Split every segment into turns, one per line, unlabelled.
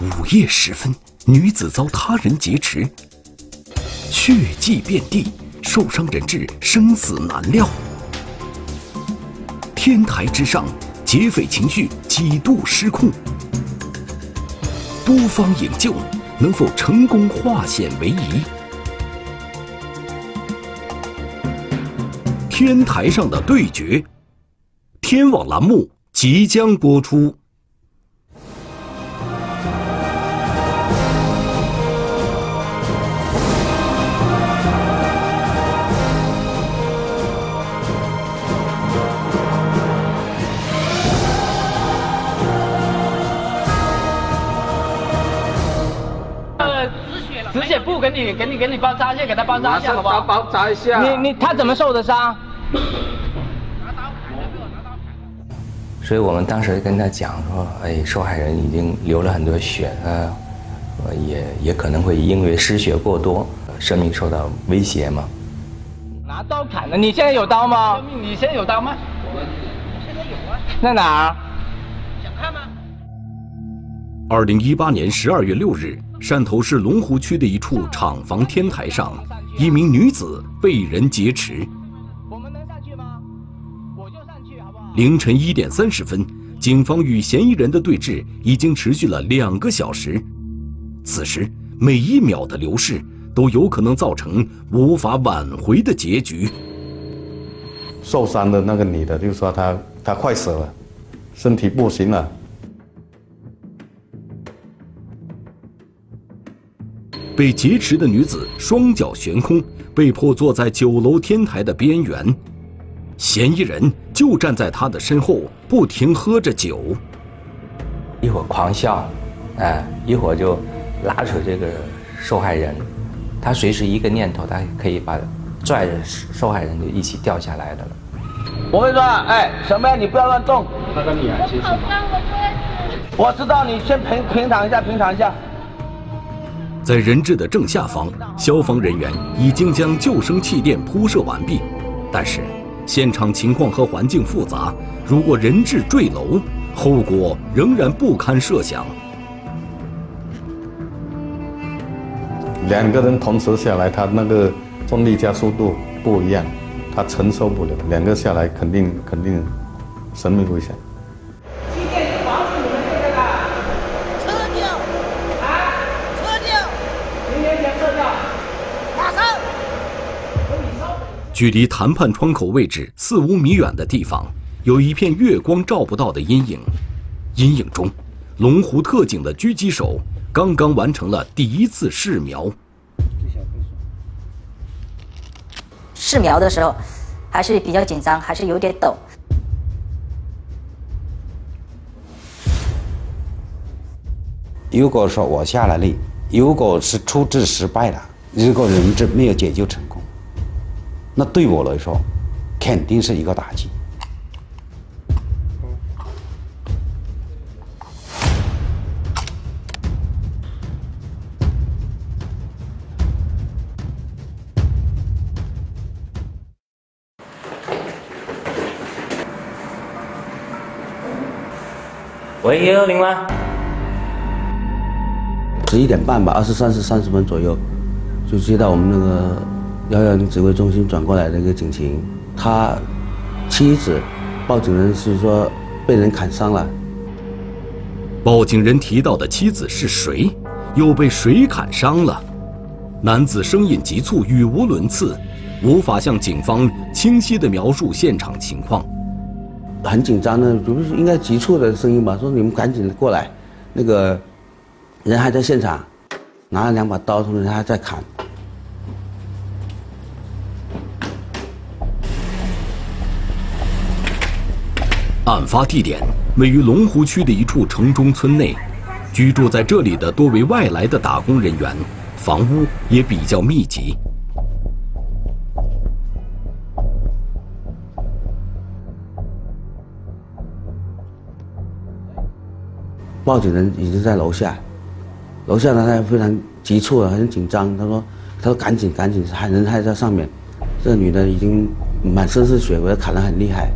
午夜时分，女子遭他人劫持，血迹遍地，受伤人质生死难料。天台之上，劫匪情绪几度失控，多方营救，能否成功化险为夷？天台上的对决，天网栏目即将播出。
你，给你，给你包扎一下，给他包扎一下，好不好？
包扎一下。
你你他怎么受的伤？
所以我们当时跟他讲说，哎，受害人已经流了很多血，呃，也也可能会因为失血过多，生命受到威胁嘛。
拿刀砍的，你现在有刀吗？你现在有刀吗？我现在有啊。在哪儿？想看吗？
二零一八年十二月六日。汕头市龙湖区的一处厂房天台上，一名女子被人劫持。我们能上去吗？我就上去，好不好？凌晨一点三十分，警方与嫌疑人的对峙已经持续了两个小时。此时，每一秒的流逝都有可能造成无法挽回的结局。
受伤的那个女的就说她她快死了，身体不行了。
被劫持的女子双脚悬空，被迫坐在九楼天台的边缘，嫌疑人就站在她的身后，不停喝着酒，
一会儿狂笑，哎，一会儿就拉扯这个受害人，他随时一个念头，他可以把拽着受害人就一起掉下来的了。
我会说，哎，什么呀？你不要乱动。
那个女孩其实，
我知道，你先平平躺一下，平躺一下。
在人质的正下方，消防人员已经将救生气垫铺设完毕，但是现场情况和环境复杂，如果人质坠楼，后果仍然不堪设想。
两个人同时下来，他那个重力加速度不一样，他承受不了，两个下来肯定肯定生命危险。
距离谈判窗口位置四五米远的地方，有一片月光照不到的阴影。阴影中，龙湖特警的狙击手刚刚完成了第一次试瞄。
试瞄的时候，还是比较紧张，还是有点抖。
如果说我下了力，如果是处置失败了，如果人质没有解救成功。那对我来说，肯定是一个打击。
喂，幺幺零吗？
十一点半吧，二十三时三十分左右，就接到我们那个。幺幺零指挥中心转过来的一个警情，他妻子报警人是说被人砍伤了。
报警人提到的妻子是谁？又被谁砍伤了？男子声音急促，语无伦次，无法向警方清晰地描述现场情况。
很紧张的，不是应该急促的声音吧？说你们赶紧过来，那个人还在现场，拿了两把刀，同时还在砍。
案发地点位于龙湖区的一处城中村内，居住在这里的多为外来的打工人员，房屋也比较密集。
报警人已经在楼下，楼下呢他非常急促，很紧张。他说：“他说赶紧赶紧，还人还在上面。”这女的已经满身是血，被砍得很厉害。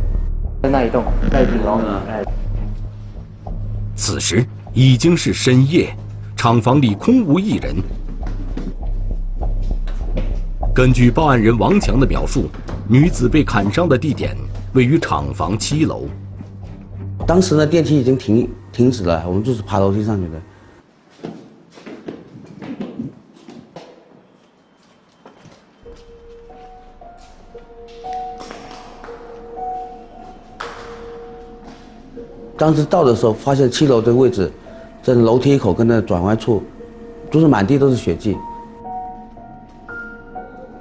在那一栋，那一栋楼。哎，
此时已经是深夜，厂房里空无一人。根据报案人王强的描述，女子被砍伤的地点位于厂房七楼。
当时呢，电梯已经停停止了，我们就是爬楼梯上去的。当时到的时候，发现七楼的位置，在楼梯口跟那转弯处，都是满地都是血迹。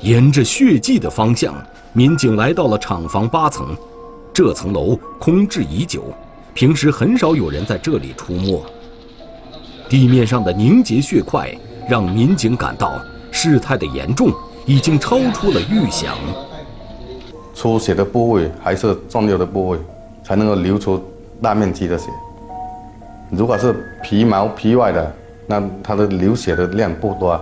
沿着血迹的方向，民警来到了厂房八层。这层楼空置已久，平时很少有人在这里出没。地面上的凝结血块让民警感到事态的严重已经超出了预想。
出血的部位还是重要的部位，才能够流出大面积的血。如果是皮毛皮外的，那它的流血的量不多。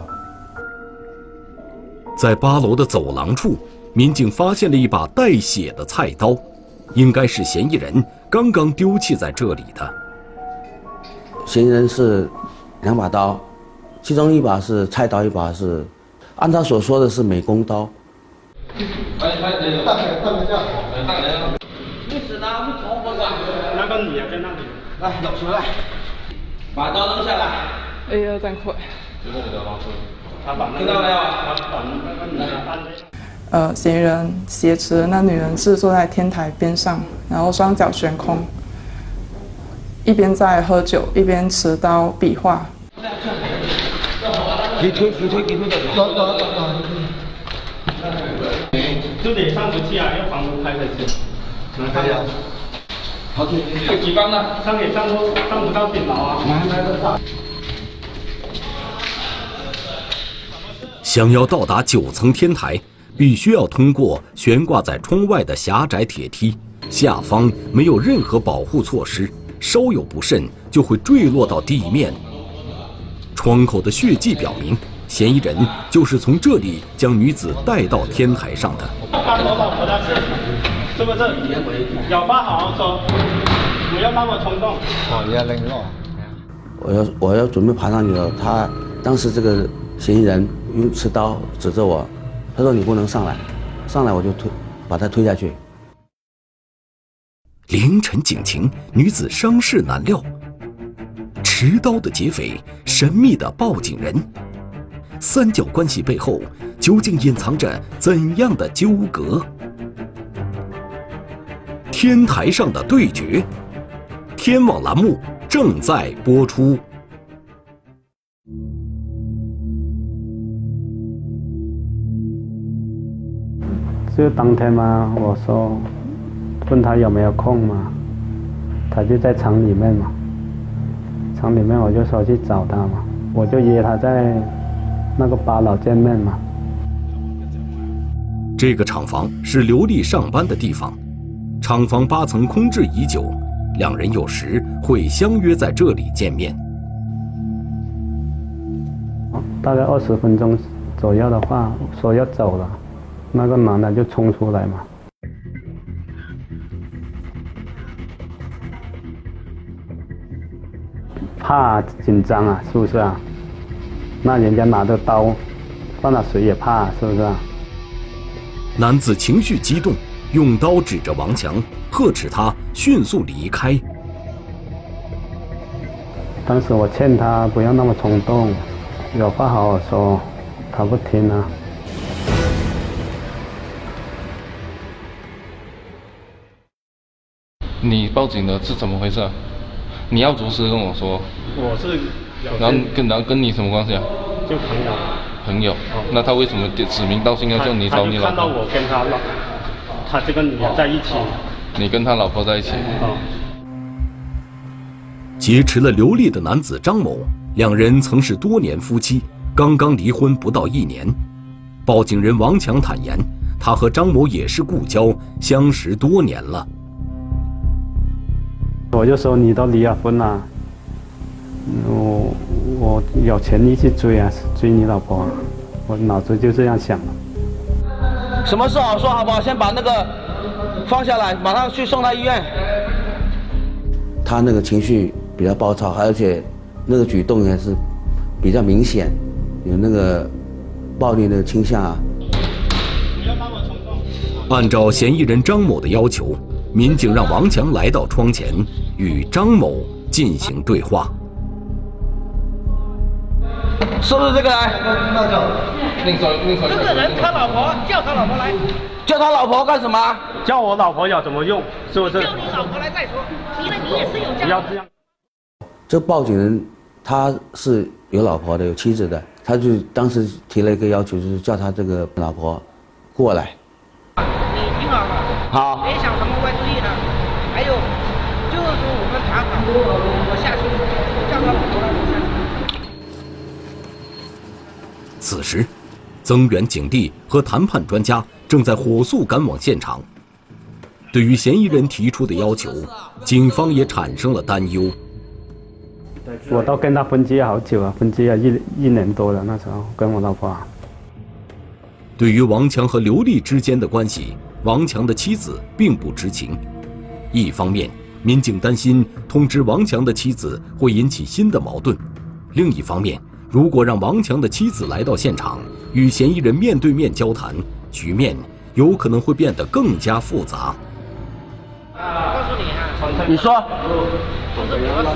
在八楼的走廊处，民警发现了一把带血的菜刀。应该是嫌疑人刚刚丢弃在这里的。
嫌疑人是两把刀，其中一把是菜刀，一把是按他所说的是美工刀。
大人，大人，大？
那个女的在那里。
来，老师来，把刀扔下来。
哎呀，真快。
听到没有？
呃，嫌疑人挟持那女人是坐在天台边上，然后双脚悬空，一边在喝酒，一边持刀比划。
你推，你推，你推，走走走走。
就得上不去啊，要房门开才行。能开呀？
好，有几缸呢？
上也上不上不到顶楼啊。
想要到达九层天台。必须要通过悬挂在窗外的狭窄铁梯，下方没有任何保护措施，稍有不慎就会坠落到地面。窗口的血迹表明，嫌疑人就是从这里将女子带到天台上的。
是不是？有话好好说，不要那么冲动。哦，你要扔了。
我要我要准备爬上去了，他当时这个嫌疑人用持刀指着我。他说：“你不能上来，上来我就推，把他推下去。”
凌晨警情，女子伤势难料。持刀的劫匪，神秘的报警人，三角关系背后究竟隐藏着怎样的纠葛？天台上的对决，天网栏目正在播出。
就当天嘛，我说问他有没有空嘛，他就在厂里面嘛。厂里面我就说去找他嘛，我就约他在那个八楼见面嘛。
这个厂房是刘丽上班的地方，厂房八层空置已久，两人有时会相约在这里见面。
大概二十分钟左右的话，说要走了。那个男的就冲出来嘛，怕紧张啊，是不是啊？那人家拿着刀，放了谁也怕，是不是啊？
男子情绪激动，用刀指着王强，呵斥他迅速离开。
当时我劝他不要那么冲动，有话好好说，他不听啊。
你报警的是怎么回事？你要如实跟我说。
我是。
然后跟然后跟你什么关系啊？
就朋友。
朋友。那他为什么指名道姓要叫你找你老婆？
看到我跟他老，他这个女的在一起。
你跟他老婆在一起。
劫持了刘丽的男子张某，两人曾是多年夫妻，刚刚离婚不到一年。报警人王强坦言，他和张某也是故交，相识多年了。
我就说你都离了婚了，我我有权利去追啊，追你老婆，我脑子就这样想。
什么事好说好不好？先把那个放下来，马上去送他医院。
他那个情绪比较暴躁，而且那个举动也是比较明显，有那个暴力的倾向啊。
按照嫌疑人张某的要求，民警让王强来到窗前，与张某进行对话。
是不是这个来？
这个人他老婆叫他老婆来，
叫他老婆干什么？
叫我老婆要怎么用？是不是？
叫你老婆来再说，因为你也是有家。
不要这样。
这报警人他是有老婆的，有妻子的，他就当时提了一个要求，就是叫他这个老婆过来。
你听好了，
好，
别想什么歪主意了。还有，就是说我们谈好，我下去叫他老婆来，我下去。
此时，增援警力和谈判专家正在火速赶往现场。对于嫌疑人提出的要求，警方也产生了担忧。
我都跟他分居好久了，分居了一一年多了。那时候跟我老婆。
对于王强和刘丽之间的关系，王强的妻子并不知情。一方面，民警担心通知王强的妻子会引起新的矛盾；另一方面，如果让王强的妻子来到现场，与嫌疑人面对面交谈，局面有可能会变得更加复杂。
我告诉你啊，
你说，
不是我死，我也不知道。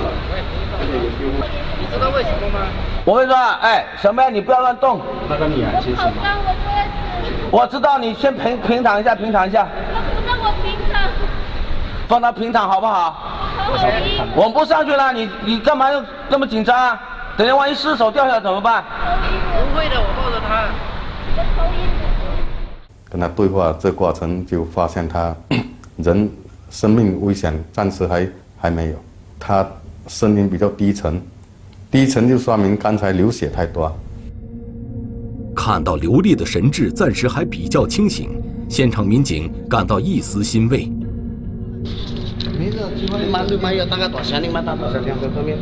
你知道为什么吗？
我跟你说，哎，小妹，你不要乱动。
那个女儿其实。
我知道，你先平平躺一下，平躺一下。
不让我平躺。
放他平躺好不好？我们不上去了，你你干嘛要那么紧张啊？等下万一失手掉下来怎么办？
不会的，我抱着他。
跟他对话这过程就发现他 人生命危险暂时还还没有，他声音比较低沉，低沉就说明刚才流血太多。
看到刘丽的神志暂时还比较清醒，现场民警感到一丝欣慰。
没事，你妈对妈要打个多少？你妈打多少？两个方面。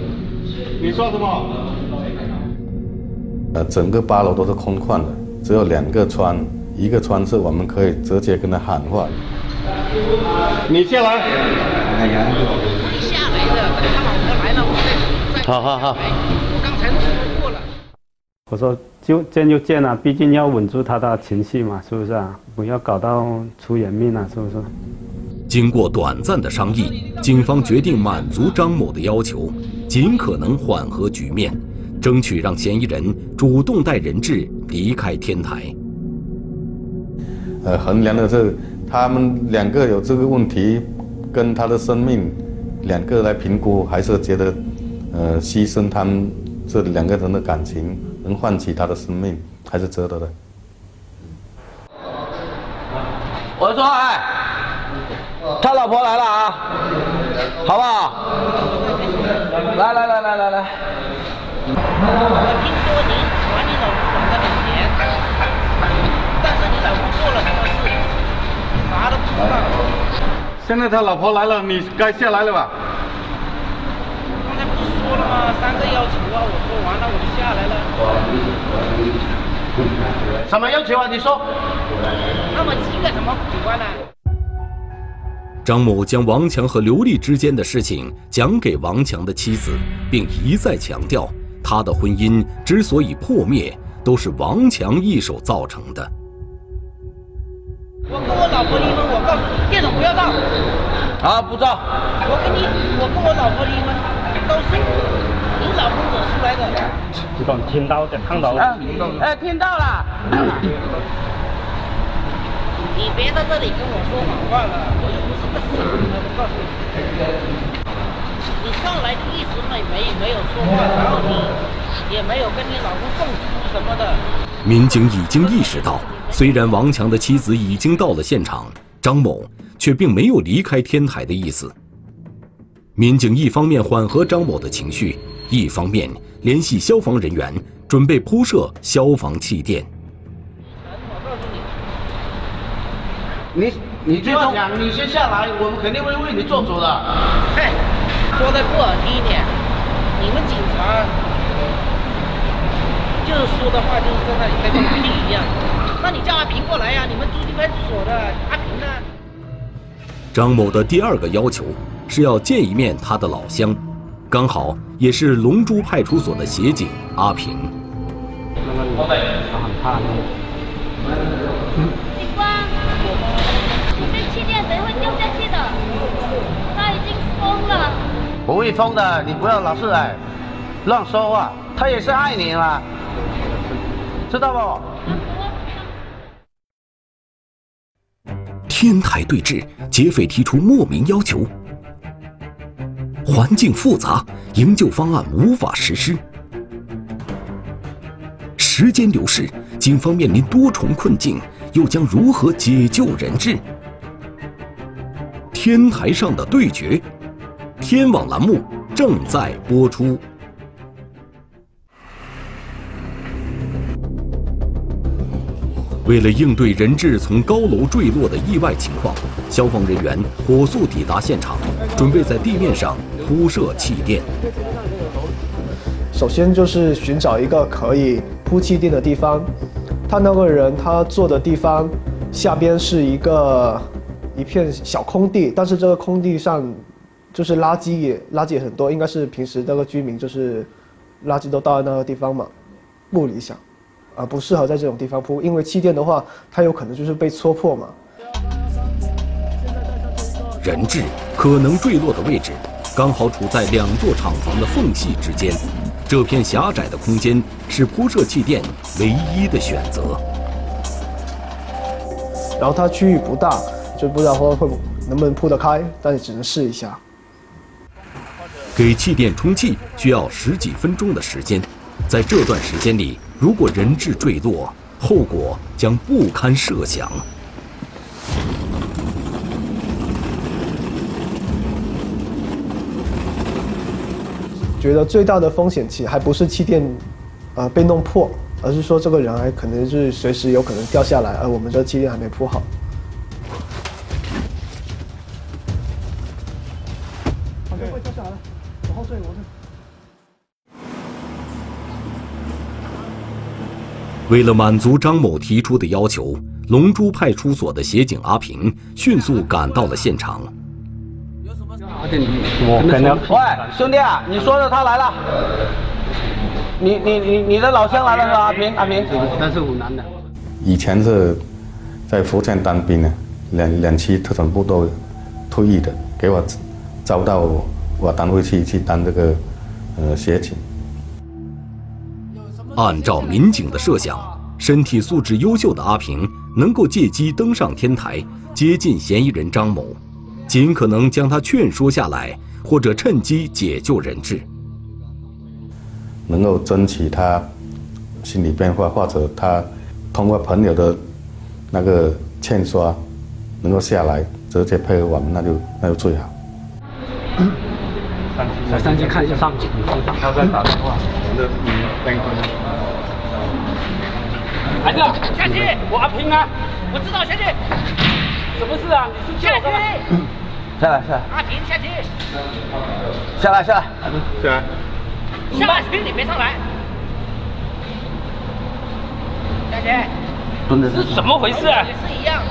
你说什么？
呃，整个八楼都是空旷的，只有两个窗，一个窗是我们可以直接跟他喊话。
你下来。
会下来的，等他老婆来了，我。
好好好。
我刚才都说过了。
我说就见就见了，毕竟要稳住他的情绪嘛，是不是啊？不要搞到出人命了，是不是？
经过短暂的商议，警方决定满足张某的要求，尽可能缓和局面，争取让嫌疑人主动带人质离开天台。
呃，衡量的是他们两个有这个问题，跟他的生命，两个来评估，还是觉得，呃，牺牲他们这两个人的感情，能换取他的生命，还是值得的。
我说，哎，他老婆来了啊，好不好？来来来来来来。
我听说你管你老公管的很严，但是你老公做了什么事，啥都不知道。
现在他老婆来了，你该下来了吧？
刚才不是说了吗？三个要求啊，我说完了我就下来了。
什么要求啊？你说。
那么几个什么警官呢？
张某将王强和刘丽之间的事情讲给王强的妻子，并一再强调，他的婚姻之所以破灭，都是王强一手造成的。
我跟我老婆离婚，我告诉你，电筒不要照。
啊，不照。
我跟你，我跟我老婆离婚，都是你老婆惹出来的。
知道听到的，看到
了。哎，听到了。
你别在这里跟我说谎话了，我又不是个傻子，我告诉你。你上来就一直没没没有说话，然后你也没有跟你老公动粗什么的。
民警已经意识到，虽然王强的妻子已经到了现场，张某却并没有离开天台的意思。民警一方面缓和张某的情绪，一方面联系消防人员，准备铺设消防气垫。
你你
不要讲，你先下来，我们肯定会为你做主的。
嘿，说的不好听一点，你们警察就是说的话就是在那里跟马屁一样。那你叫阿平过来呀、你们朱泾派出所的阿平呢？
张某的第二个要求是要见一面他的老乡，刚好也是龙珠派出所的协警阿平。
他很怕那个。
警官，这气垫等会掉下去的，他已经疯了。
不会疯的，你不要老是哎乱说话。他也是爱你嘛，知道不？
天台对峙，劫匪提出莫名要求，环境复杂，营救方案无法实施。时间流逝，警方面临多重困境，又将如何解救人质？天台上的对决，天网栏目正在播出。为了应对人质从高楼坠落的意外情况，消防人员火速抵达现场，准备在地面上铺设气垫。
首先就是寻找一个可以铺气垫的地方。他那个人他坐的地方下边是一个一片小空地，但是这个空地上就是垃圾也垃圾也很多，应该是平时那个居民就是垃圾都倒在那个地方嘛，不理想。啊，不适合在这种地方铺，因为气垫的话，它有可能就是被戳破嘛。
人质可能坠落的位置，刚好处在两座厂房的缝隙之间，这片狭窄的空间是铺设气垫唯一的选择。
然后它区域不大，就不知道会会能不能铺得开，但是只能试一下。
给气垫充气需要十几分钟的时间，在这段时间里。如果人质坠落，后果将不堪设想。
觉得最大的风险其实还不是气垫，呃被弄破，而是说这个人还可能是随时有可能掉下来，而我们这气垫还没铺好。
为了满足张某提出的要求，龙珠派出所的协警阿平迅速赶到了现场。
我跟着。喂，兄弟啊，你说的他来了。你你你你的老乡来了是吧？阿平阿平。
他是湖南的。
以前是在福建当兵的，两两期特种部队退役的，给我招到我单位去去当这个呃协警。
按照民警的设想，身体素质优秀的阿平能够借机登上天台，接近嫌疑人张某，尽可能将他劝说下来，或者趁机解救人质。
能够争取他心理变化，或者他通过朋友的那个劝说，能够下来直接配合我们，那就那就最好。
我上去看一下上级，他在打电话。
孩子，下去！我阿平啊，我知道，下去。什么事啊？你是下去。
下来，下来。
阿平，下去。
下来，下来。
下来。
下来，去，你别上来。下去。
蹲着。
是怎么回事啊？也是一样。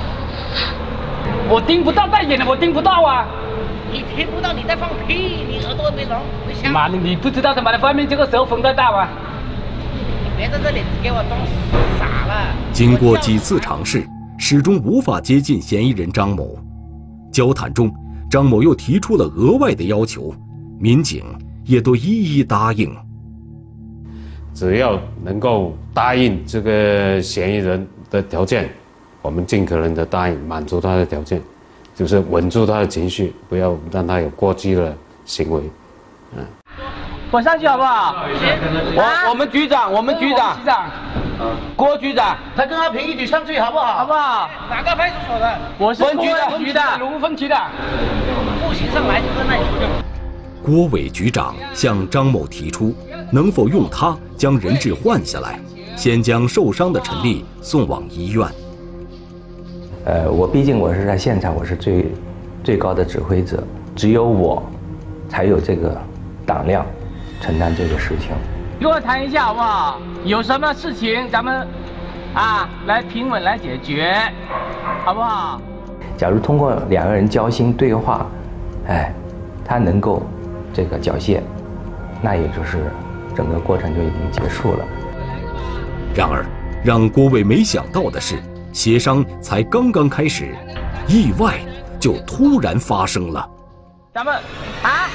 我盯不到戴眼的，我盯不到啊。你听不到你在放屁，你耳朵没聋。
妈的，你不知道他妈的外面这个时候风在大吗？
你别在这里给我装傻了。
经过几次尝试，始终无法接近嫌疑人张某。交谈中，张某又提出了额外的要求，民警也都一一答应。
只要能够答应这个嫌疑人的条件，我们尽可能的答应，满足他的条件。就是稳住他的情绪，不要让他有过激的行为。
嗯，我上去好不好？我我们局长，我们局长，局长，郭局长，
他跟阿平一起上去好不好？
好不好？
哪个派出所的？
我是分局的，局的，
龙分局的。
步行上来就在那里出
郭伟局长向张某提出，能否用他将人质换下来，先将受伤的陈丽送往医院。
呃，我毕竟我是在现场，我是最最高的指挥者，只有我才有这个胆量承担这个事情。
跟我谈一下好不好？有什么事情咱们啊来平稳来解决，好不好？
假如通过两个人交心对话，哎，他能够这个缴械，那也就是整个过程就已经结束了。
然而，让郭伟没想到的是，协商才刚刚开始，意外就突然发生了。
咱们啊，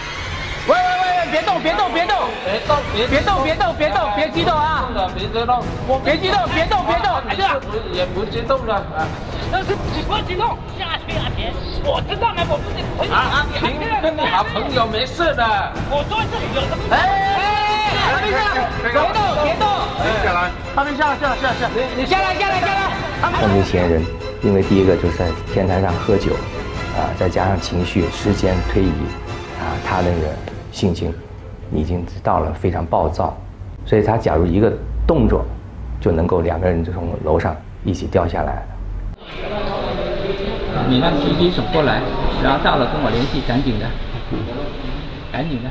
喂喂喂，别动别动别动，别动别别动别动别动，别激动啊！别激动，我别激动，别动别动，哎呀，也不激动了啊！但是你不激动，下去啊别，我知道了，我不是朋友啊，你跟你好朋友没事的，我坐这里有什么？哎，他没事，别动别动，下来，他没下下下下，你你下来下来下来，
犯罪嫌疑人，因为第一个就是在天台上喝酒。啊，再加上情绪，时间推移，啊，他那个性情已经到了非常暴躁，所以他假如一个动作，就能够两个人就从楼上一起掉下来。
你让狙击手过来，然后到了跟我联系，赶紧的，赶紧的。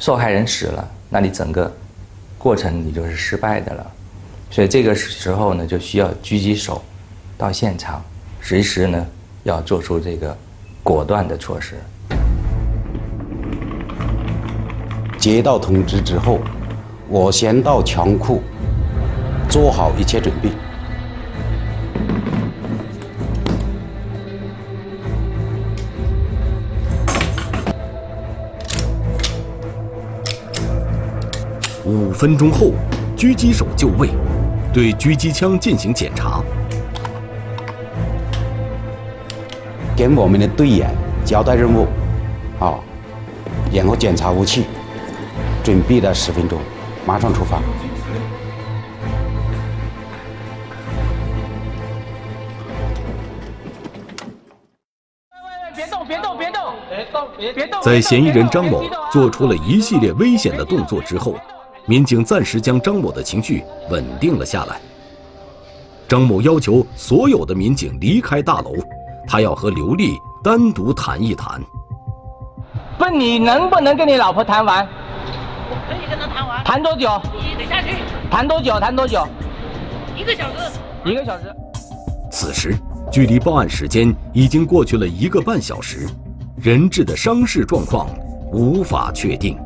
受害人死了，那你整个过程你就是失败的了，所以这个时候呢，就需要狙击手到现场，随时呢要做出这个。果断的措施。
接到通知之后，我先到枪库做好一切准备。
五分钟后，狙击手就位，对狙击枪进行检查。
给我们的队员交代任务，啊，然后检查武器，准备了十分钟，马上出发。
别动！别动！别动！别动！别动！
在嫌疑人张某做出了一系列危险的动作之后，民警暂时将张某的情绪稳定了下来。张某要求所有的民警离开大楼。他要和刘丽单独谈一谈。
问你能不能跟你老婆谈完？
我可以跟她谈完。
谈多久？
你等下去。
谈多久？谈多久？
一个小时。
一个小时。
此时，距离报案时间已经过去了一个半小时，人质的伤势状况无法确定。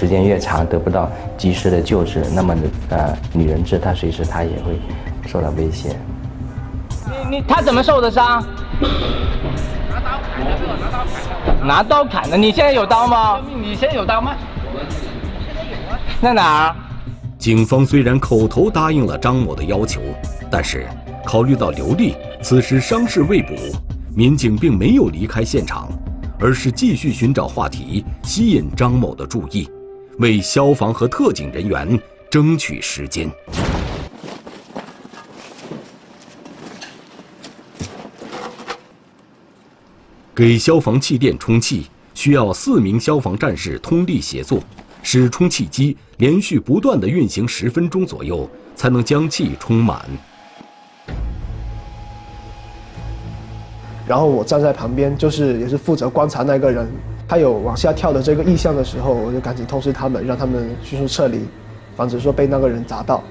时间越长，得不到及时的救治，那么呃，女人质她随时她也会受到威胁。
你你他怎么受的伤？拿刀砍的，拿刀砍的。拿刀砍的，你现在有刀吗？你现在有刀吗？现在有啊。在哪儿？
警方虽然口头答应了张某的要求，但是考虑到刘丽此时伤势未补，民警并没有离开现场，而是继续寻找话题，吸引张某的注意，为消防和特警人员争取时间。给消防气垫充气，需要四名消防战士通力协作，使充气机连续不断的运行十分钟左右，才能将气充满。
然后我站在旁边，就是也是负责观察那个人，他有往下跳的这个意向的时候，我就赶紧通知他们，让他们迅速撤离，防止说被那个人砸到。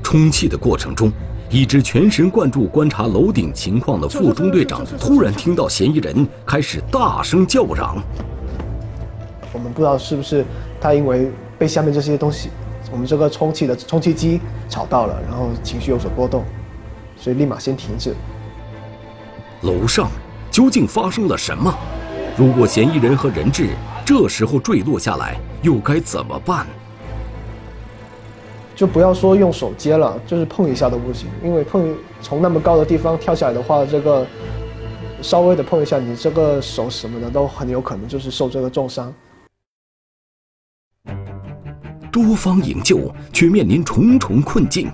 充气的过程中。一直全神贯注观察楼顶情况的副中队长，突然听到嫌疑人开始大声叫嚷。
我们不知道是不是他因为被下面这些东西，我们这个充气的充气机吵到了，然后情绪有所波动，所以立马先停止。
楼上究竟发生了什么？如果嫌疑人和人质这时候坠落下来，又该怎么办？
就不要说用手接了，就是碰一下都不行，因为碰从那么高的地方跳下来的话，这个稍微的碰一下，你这个手什么的都很有可能就是受这个重伤。
多方营救却面临重重困境，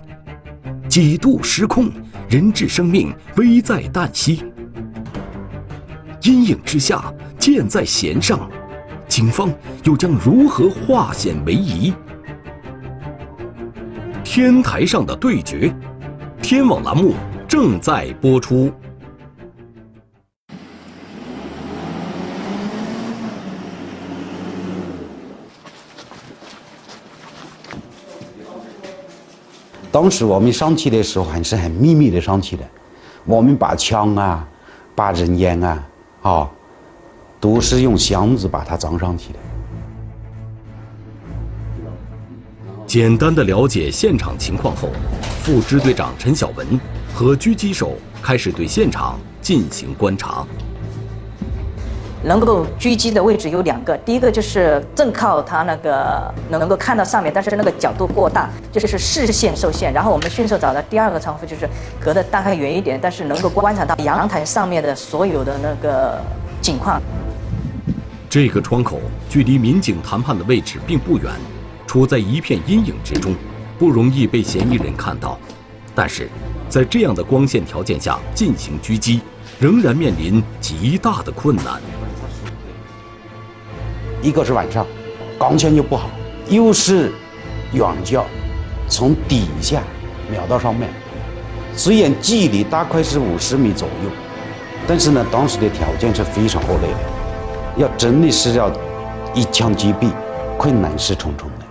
几度失控，人质生命危在旦夕。阴影之下，箭在弦上，警方又将如何化险为夷？天台上的对决，天网栏目正在播出。
当时我们上去的时候还是很秘密的上去的，我们把枪啊、把人烟啊，啊，都是用箱子把它装上去的。
简单的了解现场情况后，副支队长陈小文和狙击手开始对现场进行观察。
能够狙击的位置有两个，第一个就是正靠他那个能能够看到上面，但是那个角度过大，就是视线受限。然后我们迅速找到第二个窗户，就是隔得大概远一点，但是能够观察到阳台上面的所有的那个景况。
这个窗口距离民警谈判的位置并不远，处在一片阴影之中，不容易被嫌疑人看到。但是，在这样的光线条件下进行狙击，仍然面临极大的困难。
一个是晚上，光线又不好，又是远角，从底下瞄到上面，虽然距离大概是五十米左右，但是呢，当时的条件是非常恶劣的，要真的是要一枪击毙，困难是重重的。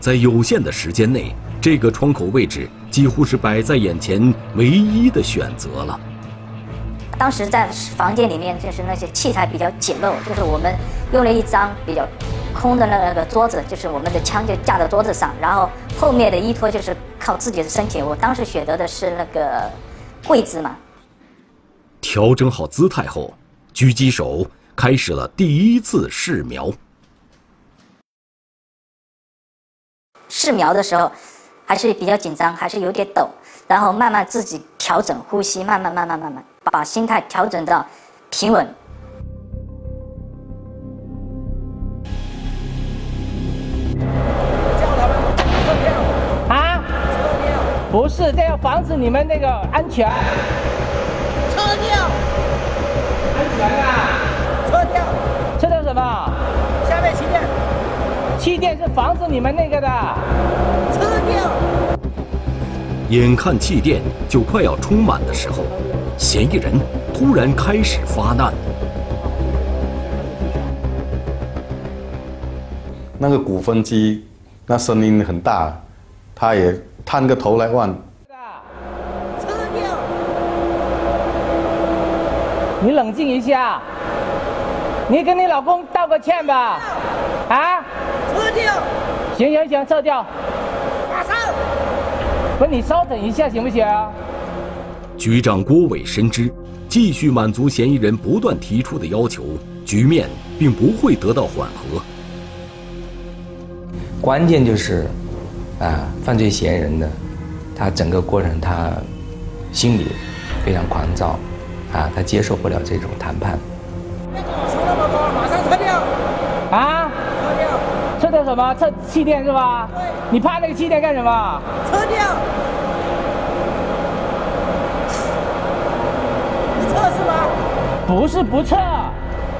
在有限的时间内，这个窗口位置几乎是摆在眼前唯一的选择了。
当时在房间里面，就是那些器材比较简陋，就是我们用了一张比较空的那个桌子，就是我们的枪就架在桌子上，然后后面的依托就是靠自己的身体。我当时选择的是那个跪姿嘛。
调整好姿态后，狙击手开始了第一次试苗。
试苗的时候还是比较紧张，还是有点抖，然后慢慢自己调整呼吸，慢慢慢慢慢慢。把心态调整到平稳。
啊？不是，这要防止你们那个安全。
撤掉。
安全啊！
气垫
是防止你们那个的。
撤掉。
眼看气垫就快要充满的时候。嫌疑人突然开始发难。
那个鼓风机，那声音很大，他也探个头来问。
撤掉。
你冷静一下，你跟你老公道个歉吧。啊？
撤掉。
行行行，撤掉。
马上。
不，你稍等一下行不行？
局长郭伟深知，继续满足嫌疑人不断提出的要求，局面并不会得到缓和。
关键就是，啊，犯罪嫌疑人呢，他整个过程他心里非常狂躁，啊，他接受不了这种谈判。
别跟我说那么多，马上撤掉。
啊？
撤掉。
撤掉什么？撤气垫是吧？
对。
你怕那个气垫干什么？
撤掉。
不是不撤，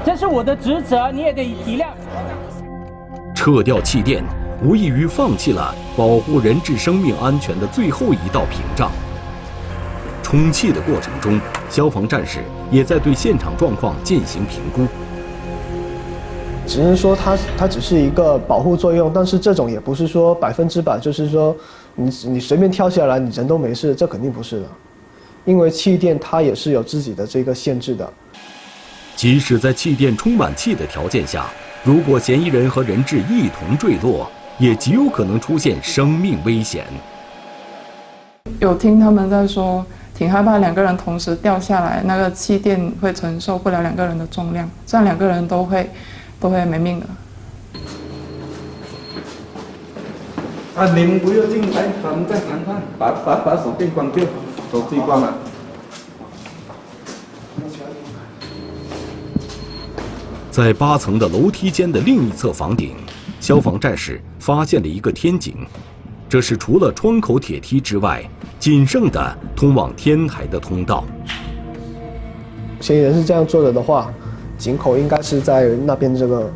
这是我的职责，你也得体谅。
撤掉气垫，无异于放弃了保护人质生命安全的最后一道屏障。充气的过程中，消防战士也在对现场状况进行评估。
只能说它它只是一个保护作用，但是这种也不是说百分之百，就是说你你随便跳下来，你人都没事，这肯定不是的。因为气垫它也是有自己的这个限制的。
即使在气垫充满气的条件下，如果嫌疑人和人质一同坠落，也极有可能出现生命危险。
有听他们在说，挺害怕两个人同时掉下来，那个气垫会承受不了两个人的重量，这样两个人都会都会没命的。
啊，你们不要进来，咱们在谈判，把把把手电关掉，手机关了。
在八层的楼梯间的另一侧房顶，消防战士发现了一个天井，这是除了窗口铁梯之外仅剩的通往天台的通道。
嫌疑人是这样做的的话，井口应该是在那边这个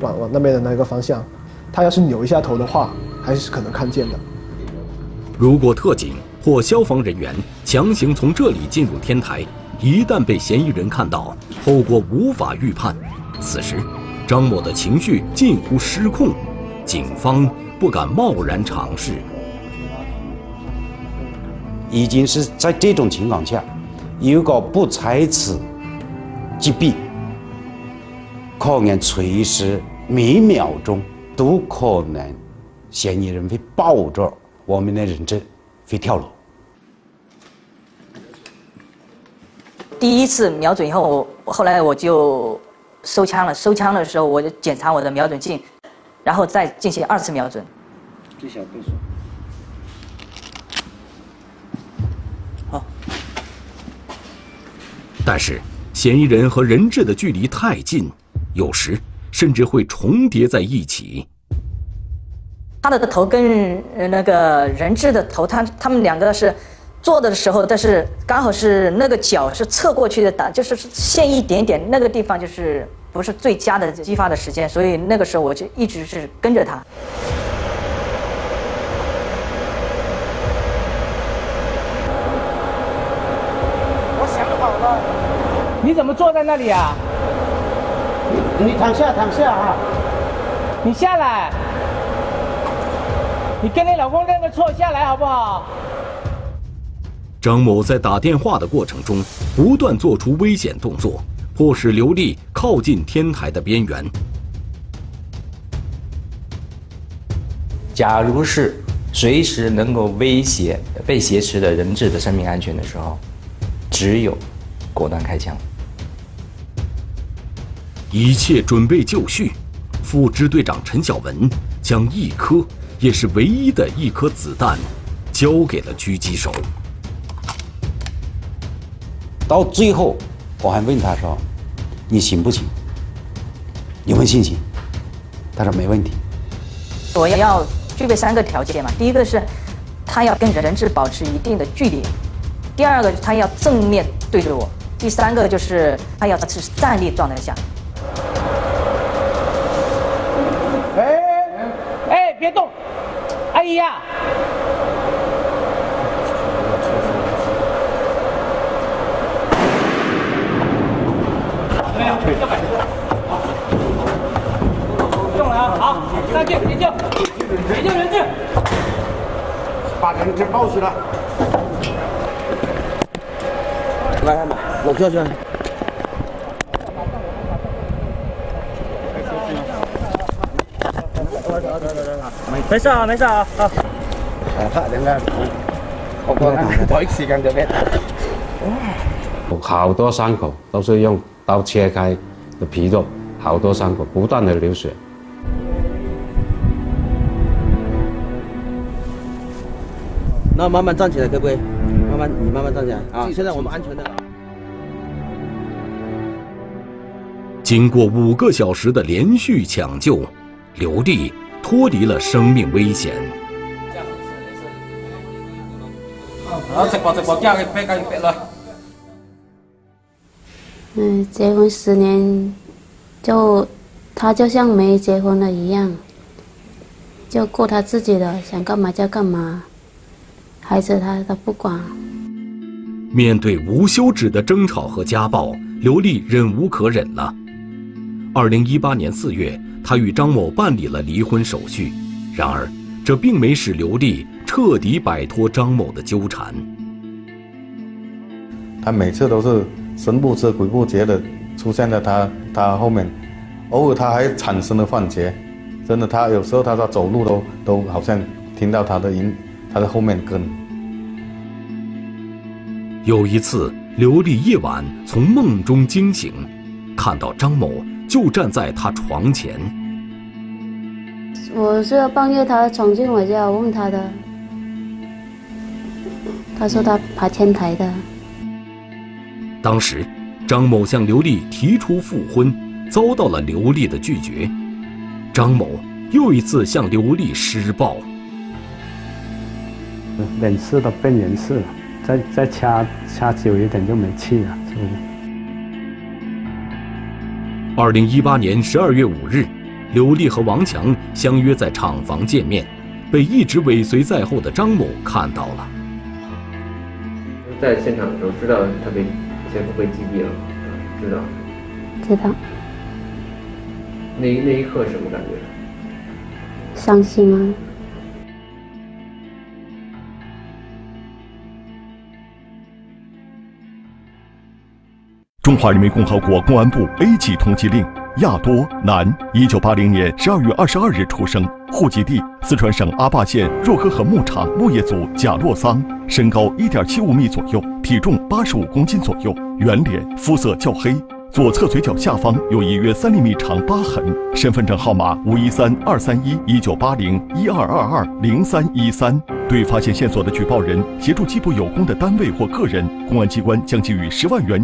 往往那边的那个方向，他要是扭一下头的话，还是可能看见的。
如果特警或消防人员强行从这里进入天台，一旦被嫌疑人看到，后果无法预判。此时，张某的情绪近乎失控，警方不敢贸然尝试。
已经是在这种情况下，如果不采取击毙，可能随时每秒钟都可能嫌疑人会抱着我们的人质会跳楼。
第一次瞄准以后，我后来我就收枪了。收枪的时候，我就检查我的瞄准镜，然后再进行二次瞄准。
最小倍数。
好。
但是，嫌疑人和人质的距离太近，有时甚至会重叠在一起。
他的头跟那个人质的头，他他们两个是。坐的时候，但是刚好是那个脚是侧过去的，打就是陷一点点，那个地方就是不是最佳的激发的时间，所以那个时候我就一直是跟着他。
我想好了，你怎么坐在那里啊？你躺下，躺下啊！你下来，你跟你老公认个错，下来好不好？
张某在打电话的过程中不断做出危险动作，迫使刘丽靠近天台的边缘。
假如是随时能够威胁被挟持的人质的生命安全的时候，只有果断开枪。
一切准备就绪，副支队长陈小文将一颗也是唯一的一颗子弹交给了狙击手。
到最后，我还问他说：“你行不行？有没有信心？”他说：“没问题。”
我要具备三个条件嘛，第一个是他要跟人质保持一定的距离，第二个他要正面对着我，第三个就是他要是站立状态下。
哎，别动！阿姨呀。用了啊！好，上去解救，解救人质，
把人质抱起来。来来来，落下去。
没事啊，没事啊，好。
怕人家，我过来，一时间就别。
好多伤口都是用。刀切开的皮肉，好多伤口，不断的流血。
那慢慢站起来，可不可以？慢慢，你慢慢站起来啊！现在我们安全的。
经过五个小时的连续抢救，刘丽脱离了生命危险。
嗯，结婚十年，就他就像没结婚了一样，就过他自己的，想干嘛就干嘛，孩子他都不管。
面对无休止的争吵和家暴，刘丽忍无可忍了。二零一八年四月，她与张某办理了离婚手续，然而这并没使刘丽彻底摆脱张某的纠缠。
他每次都是。神不知鬼不觉的出现在他他后面，偶尔他还产生了幻觉，真的，他有时候他说走路都都好像听到他的音，他在后面跟。
有一次，刘丽夜晚从梦中惊醒，看到张某就站在他床前。
我是半夜他闯进我家，我问他的，他说他爬天台的。
当时，张某向刘丽提出复婚，遭到了刘丽的拒绝。张某又一次向刘丽施暴，
脸色都变人事了，再再掐掐久一点就没气了，是不是？
二零一八年十二月五日，刘丽和王强相约在厂房见面，被一直尾随在后的张某看到了。
在现场的时候知道他被。先不被击毙了，知道？
知道。
那那一刻什么感觉？
伤心啊！
中华人民共和国公安部 A 级通缉令。亚多，男，一九八零年十二月二十二日出生，户籍地四川省阿坝县若河河牧场牧业组贾洛桑，身高一点七五米左右，体重八十五公斤左右，圆脸，肤色较黑。左侧嘴角下方有一约三厘米长疤痕，身份证号码五一三二三一一九八零一二二二零三一三。对发现线索的举报人协助缉捕有功的单位或个人，公安机关将给予十万元。